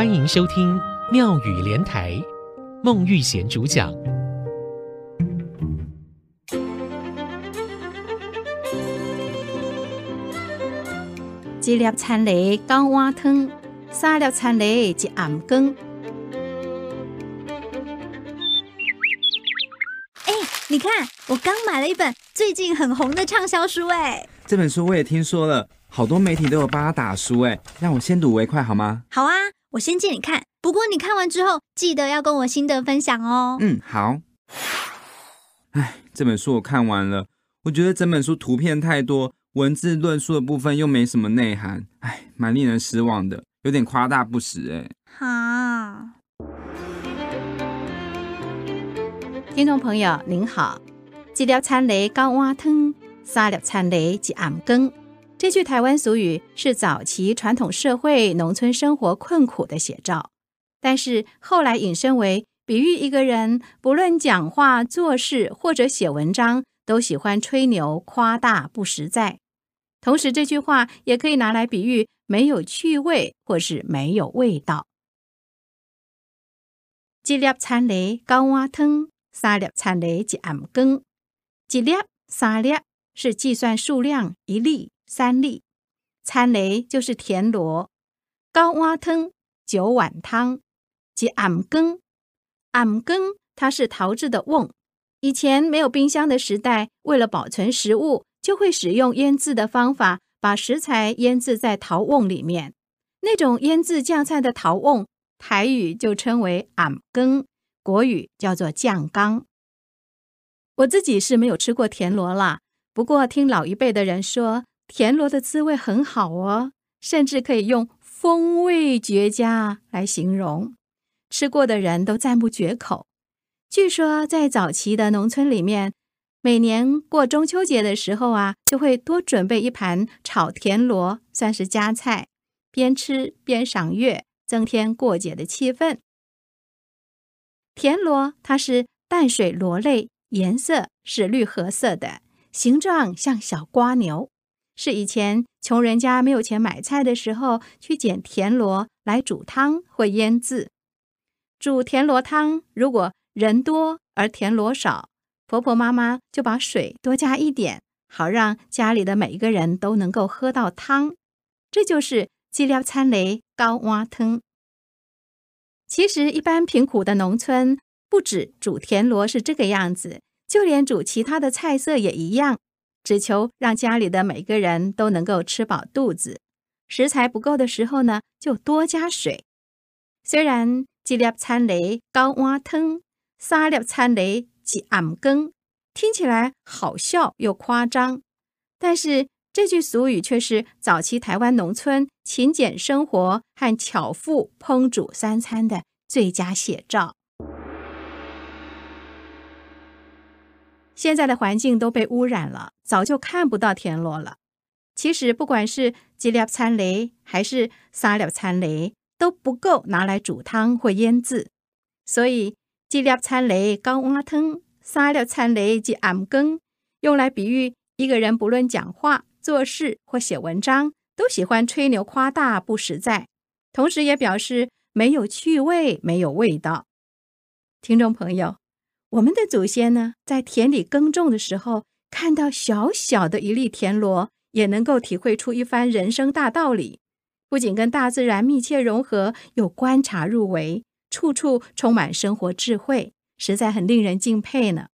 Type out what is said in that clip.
欢迎收听妙语连台，孟玉贤主讲。一粒田螺九碗汤，三粒田螺一暗羹。哎，你看，我刚买了一本最近很红的畅销书，哎，这本书我也听说了，好多媒体都有帮他打书，哎，让我先睹为快好吗？好啊。我先借你看，不过你看完之后记得要跟我心得分享哦。嗯，好。唉，这本书我看完了，我觉得整本书图片太多，文字论述的部分又没什么内涵，唉，蛮令人失望的，有点夸大不实哎。哈，听众朋友您好，一粒田螺九碗汤，三粒田螺一暗羹。这句台湾俗语是早期传统社会农村生活困苦的写照，但是后来引申为比喻一个人不论讲话、做事或者写文章，都喜欢吹牛、夸大、不实在。同时，这句话也可以拿来比喻没有趣味或是没有味道。一粒田螺九碗汤，三粒田螺一暗羹。一粒、三粒是计算数量，一粒。三粒，餐雷就是田螺，高碗汤九碗汤，即暗羹。暗羹它是陶制的瓮，以前没有冰箱的时代，为了保存食物，就会使用腌制的方法，把食材腌制在陶瓮里面。那种腌制酱菜的陶瓮，台语就称为暗羹，国语叫做酱缸。我自己是没有吃过田螺啦，不过听老一辈的人说。田螺的滋味很好哦，甚至可以用风味绝佳来形容，吃过的人都赞不绝口。据说在早期的农村里面，每年过中秋节的时候啊，就会多准备一盘炒田螺，算是家菜，边吃边赏月，增添过节的气氛。田螺它是淡水螺类，颜色是绿褐色的，形状像小瓜牛。是以前穷人家没有钱买菜的时候，去捡田螺来煮汤或腌制。煮田螺汤，如果人多而田螺少，婆婆妈妈就把水多加一点，好让家里的每一个人都能够喝到汤。这就是一粒田螺九碗汤。其实，一般贫苦的农村，不止煮田螺是这个样子，就连煮其他的菜色也一样。只求让家里的每个人都能够吃饱肚子，食材不够的时候呢，就多加水。虽然一粒田螺九碗汤，三粒田螺一暗羹，听起来好笑又夸张，但是这句俗语却是早期台湾农村勤俭生活和巧妇烹煮三餐的最佳写照。现在的环境都被污染了，早就看不到田螺了。其实，不管是一粒田螺还是三粒田螺，都不够拿来煮汤或腌制。所以，一粒田螺九碗汤，三粒田螺一暗羹，用来比喻一个人不论讲话、做事或写文章，都喜欢吹牛夸大、不实在，同时也表示没有趣味、没有味道。听众朋友。我们的祖先呢，在田里耕种的时候，看到小小的一粒田螺，也能够体会出一番人生大道理。不仅跟大自然密切融合，有观察入微，处处充满生活智慧，实在很令人敬佩呢。